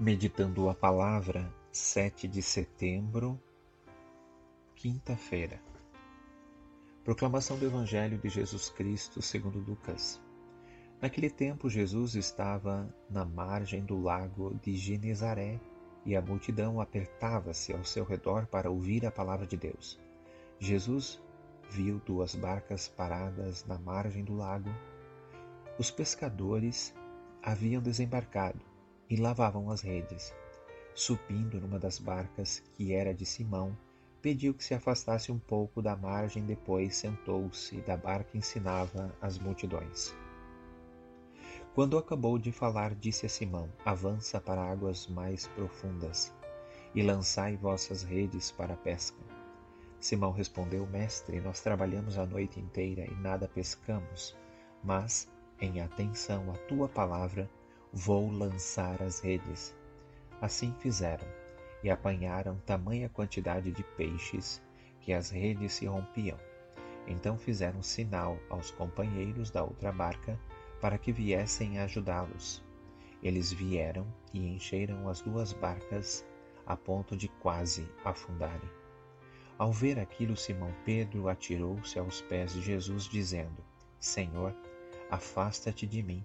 Meditando a palavra, 7 de setembro, quinta-feira. Proclamação do Evangelho de Jesus Cristo segundo Lucas. Naquele tempo, Jesus estava na margem do lago de Genezaré e a multidão apertava-se ao seu redor para ouvir a palavra de Deus. Jesus viu duas barcas paradas na margem do lago. Os pescadores haviam desembarcado e lavavam as redes. Subindo numa das barcas, que era de Simão, pediu que se afastasse um pouco da margem, depois sentou-se da barca e ensinava as multidões. Quando acabou de falar, disse a Simão: Avança para águas mais profundas e lançai vossas redes para a pesca. Simão respondeu: Mestre, nós trabalhamos a noite inteira e nada pescamos, mas, em atenção à tua palavra, vou lançar as redes. Assim fizeram, e apanharam tamanha quantidade de peixes que as redes se rompiam. Então fizeram sinal aos companheiros da outra barca para que viessem ajudá-los. Eles vieram e encheram as duas barcas a ponto de quase afundarem. Ao ver aquilo, Simão Pedro atirou-se aos pés de Jesus, dizendo: Senhor, afasta-te de mim,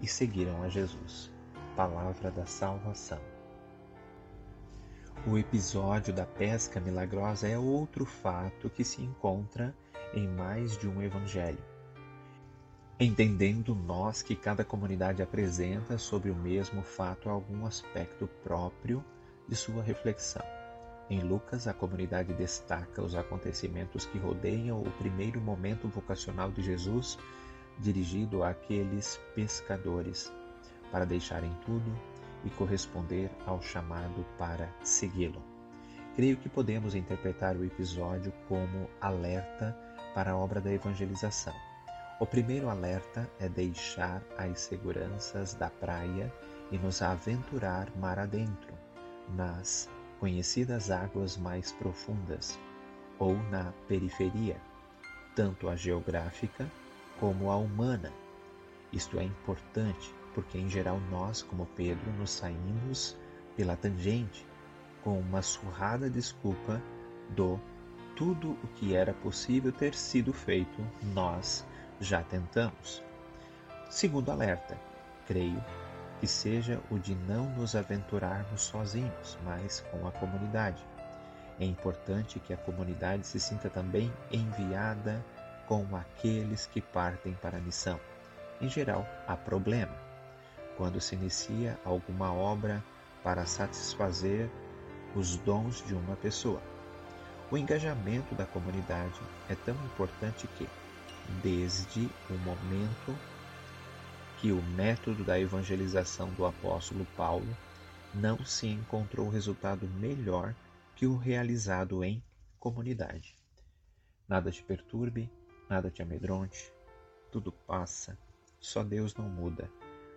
e seguiram a Jesus. Palavra da salvação. O episódio da pesca milagrosa é outro fato que se encontra em mais de um evangelho. Entendendo nós que cada comunidade apresenta sobre o mesmo fato algum aspecto próprio de sua reflexão. Em Lucas, a comunidade destaca os acontecimentos que rodeiam o primeiro momento vocacional de Jesus, dirigido àqueles pescadores, para deixarem tudo e corresponder ao chamado para segui-lo. Creio que podemos interpretar o episódio como alerta para a obra da evangelização. O primeiro alerta é deixar as seguranças da praia e nos aventurar mar adentro, nas conhecidas águas mais profundas ou na periferia, tanto a geográfica como a humana. Isto é importante porque, em geral, nós, como Pedro, nos saímos pela tangente com uma surrada desculpa do tudo o que era possível ter sido feito, nós já tentamos. Segundo alerta, creio que seja o de não nos aventurarmos sozinhos, mas com a comunidade. É importante que a comunidade se sinta também enviada com aqueles que partem para a missão. Em geral, há problema. Quando se inicia alguma obra para satisfazer os dons de uma pessoa. O engajamento da comunidade é tão importante que, desde o momento que o método da evangelização do apóstolo Paulo não se encontrou resultado melhor que o realizado em comunidade. Nada te perturbe, nada te amedronte, tudo passa, só Deus não muda.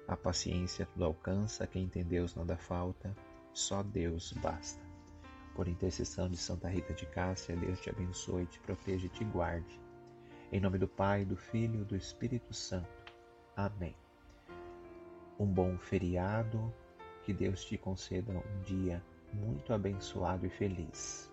A paciência tudo alcança, quem tem Deus nada falta, só Deus basta. Por intercessão de Santa Rita de Cássia, Deus te abençoe, te proteja e te guarde. Em nome do Pai, do Filho e do Espírito Santo. Amém. Um bom feriado, que Deus te conceda um dia muito abençoado e feliz.